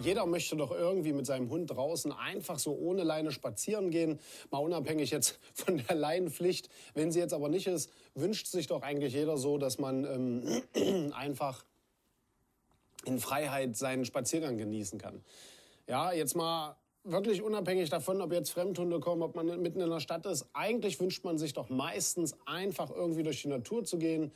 jeder möchte doch irgendwie mit seinem Hund draußen einfach so ohne Leine spazieren gehen, mal unabhängig jetzt von der Leinenpflicht. Wenn sie jetzt aber nicht ist, wünscht sich doch eigentlich jeder so, dass man ähm, einfach in Freiheit seinen Spaziergang genießen kann. Ja, jetzt mal wirklich unabhängig davon, ob jetzt Fremdhunde kommen, ob man mitten in der Stadt ist. Eigentlich wünscht man sich doch meistens einfach irgendwie durch die Natur zu gehen,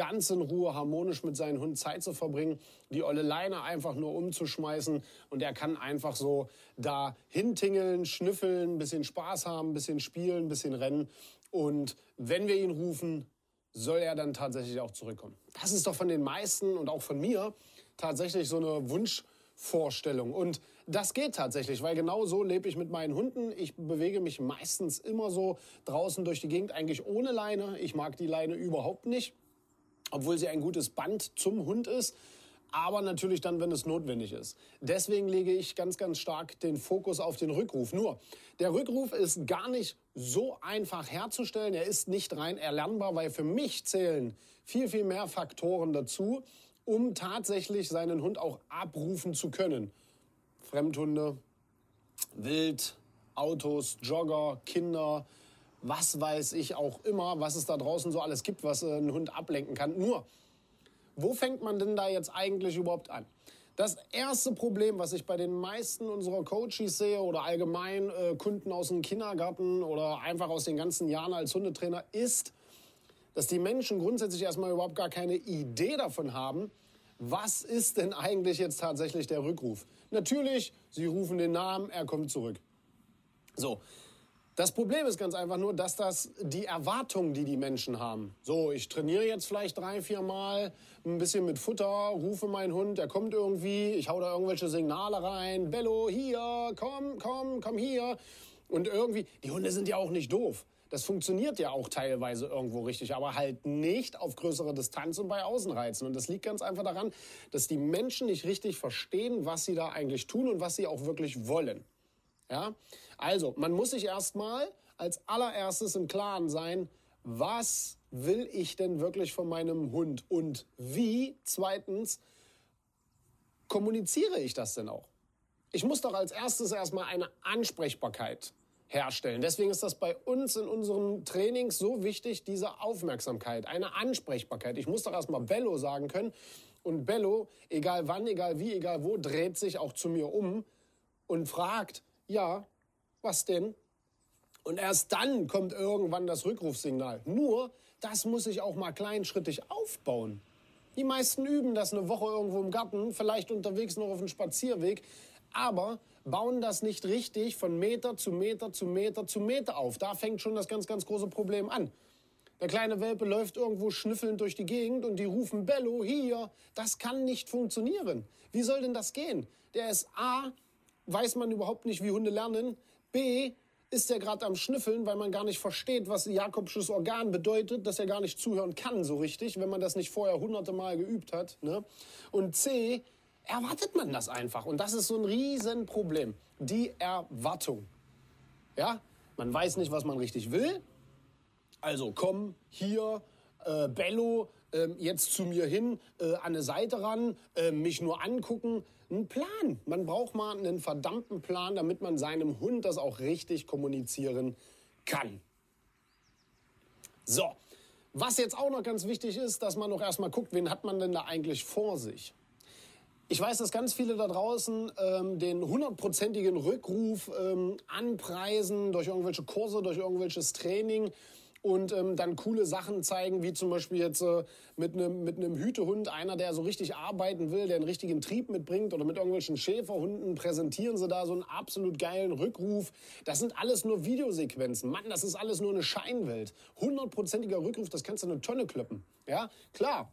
ganz in Ruhe harmonisch mit seinem Hund Zeit zu verbringen, die olle Leine einfach nur umzuschmeißen und er kann einfach so da hintingeln, schnüffeln, ein bisschen Spaß haben, ein bisschen spielen, ein bisschen rennen und wenn wir ihn rufen, soll er dann tatsächlich auch zurückkommen. Das ist doch von den meisten und auch von mir tatsächlich so eine Wunschvorstellung und das geht tatsächlich, weil genau so lebe ich mit meinen Hunden. Ich bewege mich meistens immer so draußen durch die Gegend, eigentlich ohne Leine. Ich mag die Leine überhaupt nicht, obwohl sie ein gutes Band zum Hund ist. Aber natürlich dann, wenn es notwendig ist. Deswegen lege ich ganz, ganz stark den Fokus auf den Rückruf. Nur, der Rückruf ist gar nicht so einfach herzustellen. Er ist nicht rein erlernbar, weil für mich zählen viel, viel mehr Faktoren dazu, um tatsächlich seinen Hund auch abrufen zu können. Fremdhunde, Wild, Autos, Jogger, Kinder, was weiß ich auch immer, was es da draußen so alles gibt, was äh, ein Hund ablenken kann. Nur, wo fängt man denn da jetzt eigentlich überhaupt an? Das erste Problem, was ich bei den meisten unserer Coaches sehe oder allgemein äh, Kunden aus dem Kindergarten oder einfach aus den ganzen Jahren als Hundetrainer, ist, dass die Menschen grundsätzlich erstmal überhaupt gar keine Idee davon haben, was ist denn eigentlich jetzt tatsächlich der Rückruf? Natürlich, Sie rufen den Namen, er kommt zurück. So. Das Problem ist ganz einfach nur, dass das die Erwartungen, die die Menschen haben. So, ich trainiere jetzt vielleicht drei, vier Mal, ein bisschen mit Futter, rufe meinen Hund, er kommt irgendwie, ich hau da irgendwelche Signale rein, Bello, hier, komm, komm, komm hier. Und irgendwie, die Hunde sind ja auch nicht doof. Das funktioniert ja auch teilweise irgendwo richtig, aber halt nicht auf größere Distanz und bei Außenreizen. Und das liegt ganz einfach daran, dass die Menschen nicht richtig verstehen, was sie da eigentlich tun und was sie auch wirklich wollen. Ja? Also, man muss sich erstmal als allererstes im Klaren sein, was will ich denn wirklich von meinem Hund und wie, zweitens, kommuniziere ich das denn auch? Ich muss doch als erstes erstmal eine Ansprechbarkeit herstellen. Deswegen ist das bei uns in unseren Trainings so wichtig, diese Aufmerksamkeit, eine Ansprechbarkeit. Ich muss doch erstmal Bello sagen können. Und Bello, egal wann, egal wie, egal wo, dreht sich auch zu mir um und fragt, ja, was denn? Und erst dann kommt irgendwann das Rückrufsignal. Nur, das muss ich auch mal kleinschrittig aufbauen. Die meisten üben das eine Woche irgendwo im Garten, vielleicht unterwegs noch auf dem Spazierweg aber bauen das nicht richtig von Meter zu Meter zu Meter zu Meter auf. Da fängt schon das ganz, ganz große Problem an. Der kleine Welpe läuft irgendwo schnüffelnd durch die Gegend und die rufen Bello hier. Das kann nicht funktionieren. Wie soll denn das gehen? Der ist A, weiß man überhaupt nicht, wie Hunde lernen. B, ist er gerade am Schnüffeln, weil man gar nicht versteht, was Jakobsches Organ bedeutet, dass er gar nicht zuhören kann so richtig, wenn man das nicht vorher hunderte Mal geübt hat. Ne? Und C, erwartet man das einfach. Und das ist so ein Riesenproblem. Die Erwartung. Ja, man weiß nicht, was man richtig will. Also komm hier, äh, Bello, äh, jetzt zu mir hin, äh, an eine Seite ran, äh, mich nur angucken. Ein Plan. Man braucht mal einen verdammten Plan, damit man seinem Hund das auch richtig kommunizieren kann. So, was jetzt auch noch ganz wichtig ist, dass man noch erstmal guckt, wen hat man denn da eigentlich vor sich? Ich weiß, dass ganz viele da draußen ähm, den hundertprozentigen Rückruf ähm, anpreisen durch irgendwelche Kurse, durch irgendwelches Training und ähm, dann coole Sachen zeigen, wie zum Beispiel jetzt äh, mit einem mit einem Hütehund, einer, der so richtig arbeiten will, der einen richtigen Trieb mitbringt oder mit irgendwelchen Schäferhunden präsentieren sie da so einen absolut geilen Rückruf. Das sind alles nur Videosequenzen. Mann, das ist alles nur eine Scheinwelt. Hundertprozentiger Rückruf, das kannst du eine Tonne kloppen. Ja, klar,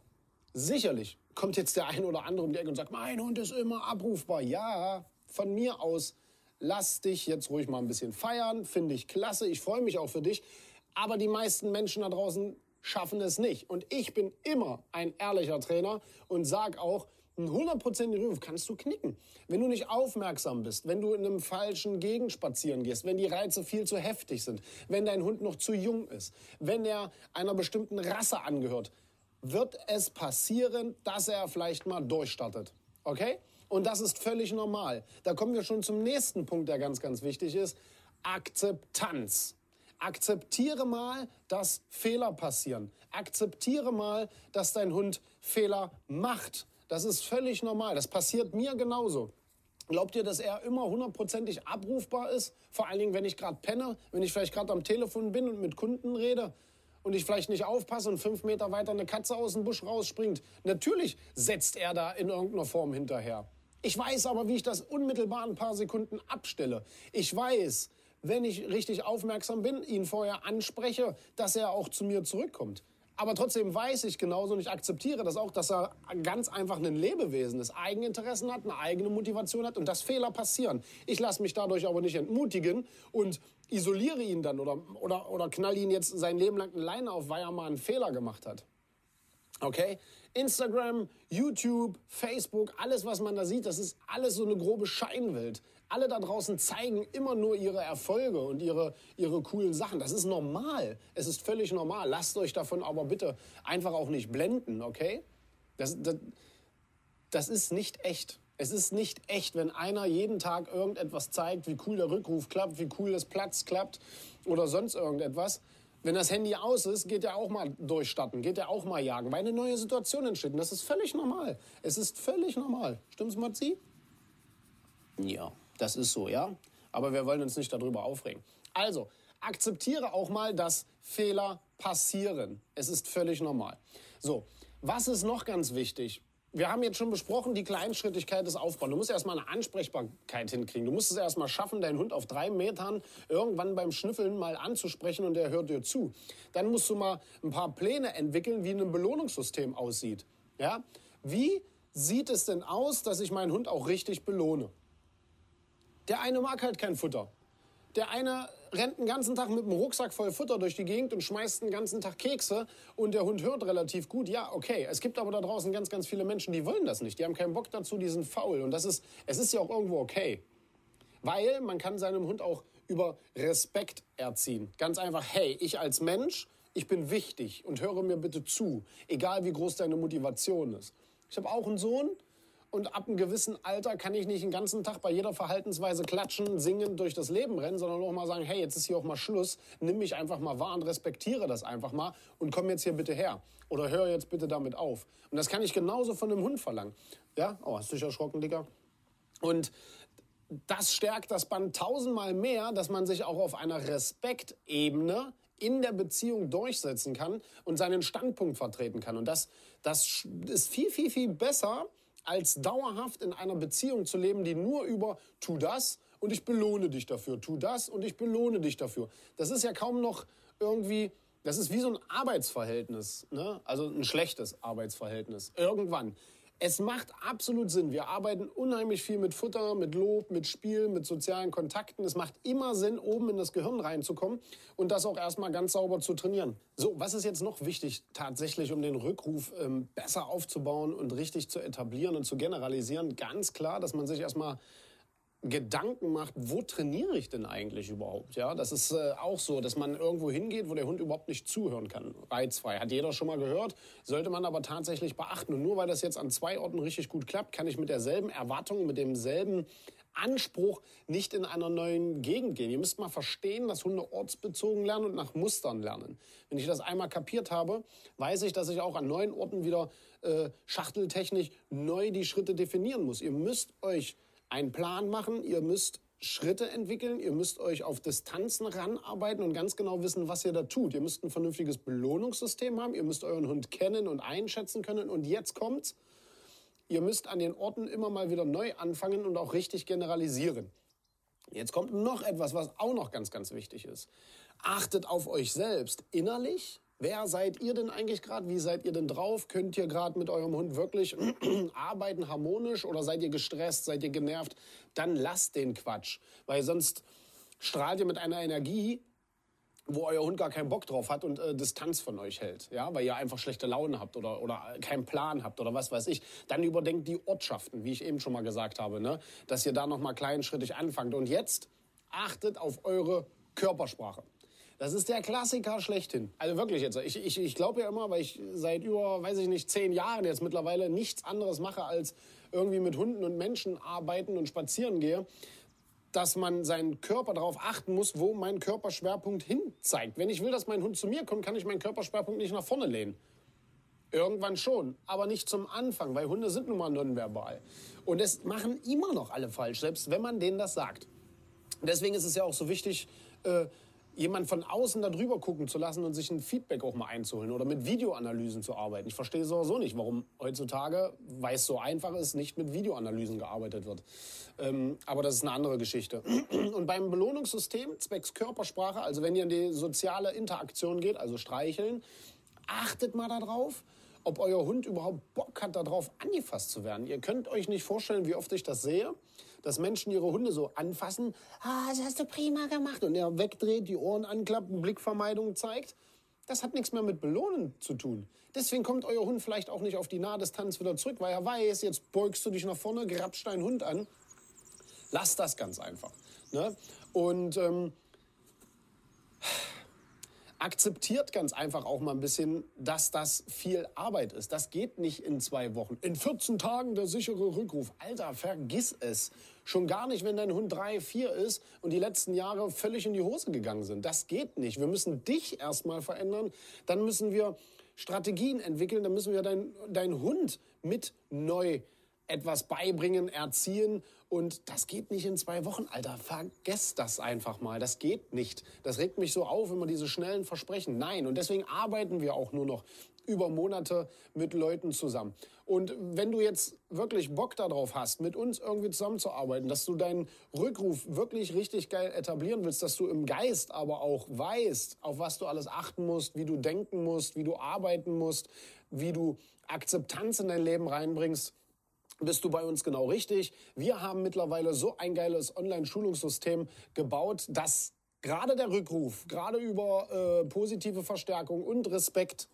sicherlich kommt jetzt der eine oder andere um die Ecke und sagt, mein Hund ist immer abrufbar. Ja, von mir aus, lass dich jetzt ruhig mal ein bisschen feiern, finde ich klasse, ich freue mich auch für dich. Aber die meisten Menschen da draußen schaffen es nicht. Und ich bin immer ein ehrlicher Trainer und sage auch, einen hundertprozentigen Ruf kannst du knicken. Wenn du nicht aufmerksam bist, wenn du in einem falschen Gegend spazieren gehst, wenn die Reize viel zu heftig sind, wenn dein Hund noch zu jung ist, wenn er einer bestimmten Rasse angehört, wird es passieren, dass er vielleicht mal durchstartet. Okay? Und das ist völlig normal. Da kommen wir schon zum nächsten Punkt, der ganz, ganz wichtig ist. Akzeptanz. Akzeptiere mal, dass Fehler passieren. Akzeptiere mal, dass dein Hund Fehler macht. Das ist völlig normal. Das passiert mir genauso. Glaubt ihr, dass er immer hundertprozentig abrufbar ist? Vor allen Dingen, wenn ich gerade penne, wenn ich vielleicht gerade am Telefon bin und mit Kunden rede und ich vielleicht nicht aufpasse und fünf Meter weiter eine Katze aus dem Busch rausspringt. Natürlich setzt er da in irgendeiner Form hinterher. Ich weiß aber, wie ich das unmittelbar ein paar Sekunden abstelle. Ich weiß, wenn ich richtig aufmerksam bin, ihn vorher anspreche, dass er auch zu mir zurückkommt. Aber trotzdem weiß ich genauso und ich akzeptiere das auch, dass er ganz einfach ein Lebewesen ist, Eigeninteressen hat, eine eigene Motivation hat und dass Fehler passieren. Ich lasse mich dadurch aber nicht entmutigen und isoliere ihn dann oder, oder, oder knall ihn jetzt sein Leben lang eine Leine auf, weil er mal einen Fehler gemacht hat. Okay? Instagram, YouTube, Facebook, alles, was man da sieht, das ist alles so eine grobe Scheinwelt. Alle da draußen zeigen immer nur ihre Erfolge und ihre, ihre coolen Sachen. Das ist normal. Es ist völlig normal. Lasst euch davon aber bitte einfach auch nicht blenden, okay? Das, das, das ist nicht echt. Es ist nicht echt, wenn einer jeden Tag irgendetwas zeigt, wie cool der Rückruf klappt, wie cool das Platz klappt oder sonst irgendetwas. Wenn das Handy aus ist, geht er auch mal durchstatten, geht er auch mal jagen, weil eine neue Situation entsteht. Und das ist völlig normal. Es ist völlig normal. Stimmt's, Matzi? Ja, das ist so, ja. Aber wir wollen uns nicht darüber aufregen. Also, akzeptiere auch mal, dass Fehler passieren. Es ist völlig normal. So, was ist noch ganz wichtig? wir haben jetzt schon besprochen, die Kleinschrittigkeit des Aufbaus. Du musst erstmal eine Ansprechbarkeit hinkriegen. Du musst es erstmal schaffen, deinen Hund auf drei Metern irgendwann beim Schnüffeln mal anzusprechen und der hört dir zu. Dann musst du mal ein paar Pläne entwickeln, wie ein Belohnungssystem aussieht. Ja? Wie sieht es denn aus, dass ich meinen Hund auch richtig belohne? Der eine mag halt kein Futter. Der eine rennt den ganzen Tag mit einem Rucksack voll Futter durch die Gegend und schmeißt den ganzen Tag Kekse und der Hund hört relativ gut. Ja, okay. Es gibt aber da draußen ganz, ganz viele Menschen, die wollen das nicht. Die haben keinen Bock dazu, die sind faul. Und das ist, es ist ja auch irgendwo okay. Weil man kann seinem Hund auch über Respekt erziehen. Ganz einfach, hey, ich als Mensch, ich bin wichtig und höre mir bitte zu, egal wie groß deine Motivation ist. Ich habe auch einen Sohn, und ab einem gewissen Alter kann ich nicht den ganzen Tag bei jeder Verhaltensweise klatschen, singen, durch das Leben rennen, sondern auch mal sagen, hey, jetzt ist hier auch mal Schluss, nimm mich einfach mal wahr und respektiere das einfach mal und komm jetzt hier bitte her. Oder hör jetzt bitte damit auf. Und das kann ich genauso von einem Hund verlangen. Ja, oh, hast du dich erschrocken, Digga? Und das stärkt das Band tausendmal mehr, dass man sich auch auf einer Respektebene in der Beziehung durchsetzen kann und seinen Standpunkt vertreten kann. Und das, das ist viel, viel, viel besser, als dauerhaft in einer Beziehung zu leben, die nur über tu das und ich belohne dich dafür, tu das und ich belohne dich dafür. Das ist ja kaum noch irgendwie, das ist wie so ein Arbeitsverhältnis, ne? also ein schlechtes Arbeitsverhältnis. Irgendwann. Es macht absolut Sinn. Wir arbeiten unheimlich viel mit Futter, mit Lob, mit Spiel, mit sozialen Kontakten. Es macht immer Sinn, oben in das Gehirn reinzukommen und das auch erstmal ganz sauber zu trainieren. So, was ist jetzt noch wichtig tatsächlich, um den Rückruf ähm, besser aufzubauen und richtig zu etablieren und zu generalisieren? Ganz klar, dass man sich erstmal Gedanken macht, wo trainiere ich denn eigentlich überhaupt? Ja, das ist äh, auch so, dass man irgendwo hingeht, wo der Hund überhaupt nicht zuhören kann. Reizfrei. Hat jeder schon mal gehört, sollte man aber tatsächlich beachten. Und nur weil das jetzt an zwei Orten richtig gut klappt, kann ich mit derselben Erwartung, mit demselben Anspruch nicht in einer neuen Gegend gehen. Ihr müsst mal verstehen, dass Hunde ortsbezogen lernen und nach Mustern lernen. Wenn ich das einmal kapiert habe, weiß ich, dass ich auch an neuen Orten wieder äh, schachteltechnisch neu die Schritte definieren muss. Ihr müsst euch einen Plan machen. Ihr müsst Schritte entwickeln, ihr müsst euch auf Distanzen ranarbeiten und ganz genau wissen, was ihr da tut. Ihr müsst ein vernünftiges Belohnungssystem haben, ihr müsst euren Hund kennen und einschätzen können. Und jetzt kommt's, ihr müsst an den Orten immer mal wieder neu anfangen und auch richtig generalisieren. Jetzt kommt noch etwas, was auch noch ganz, ganz wichtig ist. Achtet auf euch selbst innerlich. Wer seid ihr denn eigentlich gerade? Wie seid ihr denn drauf? Könnt ihr gerade mit eurem Hund wirklich arbeiten harmonisch oder seid ihr gestresst? Seid ihr genervt? Dann lasst den Quatsch, weil sonst strahlt ihr mit einer Energie, wo euer Hund gar keinen Bock drauf hat und äh, Distanz von euch hält, ja, weil ihr einfach schlechte Laune habt oder, oder keinen Plan habt oder was weiß ich, dann überdenkt die Ortschaften, wie ich eben schon mal gesagt habe, ne? dass ihr da nochmal kleinschrittig anfangt. Und jetzt achtet auf eure Körpersprache. Das ist der Klassiker schlechthin. Also wirklich jetzt. Ich, ich, ich glaube ja immer, weil ich seit über, weiß ich nicht, zehn Jahren jetzt mittlerweile nichts anderes mache, als irgendwie mit Hunden und Menschen arbeiten und spazieren gehe dass man seinen Körper darauf achten muss, wo mein Körperschwerpunkt hin zeigt. Wenn ich will, dass mein Hund zu mir kommt, kann ich meinen Körperschwerpunkt nicht nach vorne lehnen. Irgendwann schon, aber nicht zum Anfang, weil Hunde sind nun mal nonverbal. Und das machen immer noch alle falsch, selbst wenn man denen das sagt. Deswegen ist es ja auch so wichtig, äh, jemand von außen da drüber gucken zu lassen und sich ein Feedback auch mal einzuholen oder mit Videoanalysen zu arbeiten. Ich verstehe sowieso nicht, warum heutzutage, weil es so einfach ist, nicht mit Videoanalysen gearbeitet wird. Ähm, aber das ist eine andere Geschichte. Und beim Belohnungssystem zwecks Körpersprache, also wenn ihr in die soziale Interaktion geht, also streicheln, achtet mal darauf, ob euer Hund überhaupt Bock hat, darauf angefasst zu werden. Ihr könnt euch nicht vorstellen, wie oft ich das sehe dass Menschen ihre Hunde so anfassen, ah, das hast du prima gemacht, und er wegdreht, die Ohren anklappt, Blickvermeidung zeigt. Das hat nichts mehr mit Belohnen zu tun. Deswegen kommt euer Hund vielleicht auch nicht auf die Nahdistanz wieder zurück, weil er weiß, jetzt beugst du dich nach vorne, grabst deinen Hund an. Lass das ganz einfach. Ne? Und ähm, akzeptiert ganz einfach auch mal ein bisschen, dass das viel Arbeit ist. Das geht nicht in zwei Wochen. In 14 Tagen der sichere Rückruf. Alter, vergiss es. Schon gar nicht, wenn dein Hund drei, vier ist und die letzten Jahre völlig in die Hose gegangen sind. Das geht nicht. Wir müssen dich erstmal verändern. Dann müssen wir Strategien entwickeln. Dann müssen wir deinen dein Hund mit neu etwas beibringen, erziehen. Und das geht nicht in zwei Wochen, Alter. Vergesst das einfach mal. Das geht nicht. Das regt mich so auf, man diese schnellen Versprechen. Nein. Und deswegen arbeiten wir auch nur noch über Monate mit Leuten zusammen. Und wenn du jetzt wirklich Bock darauf hast, mit uns irgendwie zusammenzuarbeiten, dass du deinen Rückruf wirklich richtig geil etablieren willst, dass du im Geist aber auch weißt, auf was du alles achten musst, wie du denken musst, wie du arbeiten musst, wie du Akzeptanz in dein Leben reinbringst, bist du bei uns genau richtig. Wir haben mittlerweile so ein geiles Online-Schulungssystem gebaut, dass gerade der Rückruf, gerade über äh, positive Verstärkung und Respekt,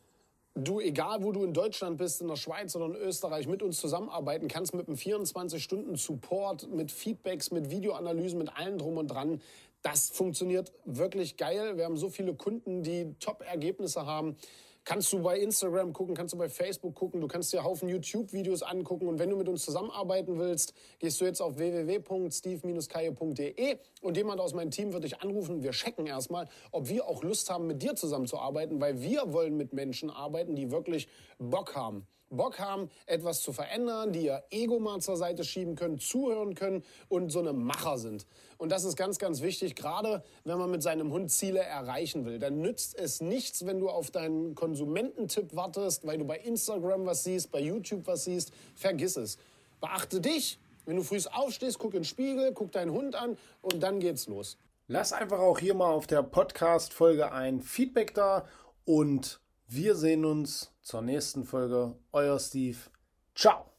du, egal wo du in Deutschland bist, in der Schweiz oder in Österreich, mit uns zusammenarbeiten kannst, mit einem 24-Stunden-Support, mit Feedbacks, mit Videoanalysen, mit allem drum und dran. Das funktioniert wirklich geil. Wir haben so viele Kunden, die Top-Ergebnisse haben. Kannst du bei Instagram gucken, kannst du bei Facebook gucken, du kannst dir Haufen YouTube-Videos angucken und wenn du mit uns zusammenarbeiten willst, gehst du jetzt auf www.steve-kaye.de und jemand aus meinem Team wird dich anrufen. Wir checken erstmal, ob wir auch Lust haben, mit dir zusammenzuarbeiten, weil wir wollen mit Menschen arbeiten, die wirklich Bock haben. Bock haben, etwas zu verändern, die ihr Ego mal zur Seite schieben können, zuhören können und so eine Macher sind. Und das ist ganz, ganz wichtig, gerade wenn man mit seinem Hund Ziele erreichen will. Dann nützt es nichts, wenn du auf deinen Konsumententipp wartest, weil du bei Instagram was siehst, bei YouTube was siehst. Vergiss es. Beachte dich. Wenn du früh aufstehst, guck in den Spiegel, guck deinen Hund an und dann geht's los. Lass einfach auch hier mal auf der Podcast-Folge ein Feedback da und wir sehen uns zur nächsten Folge. Euer Steve. Ciao.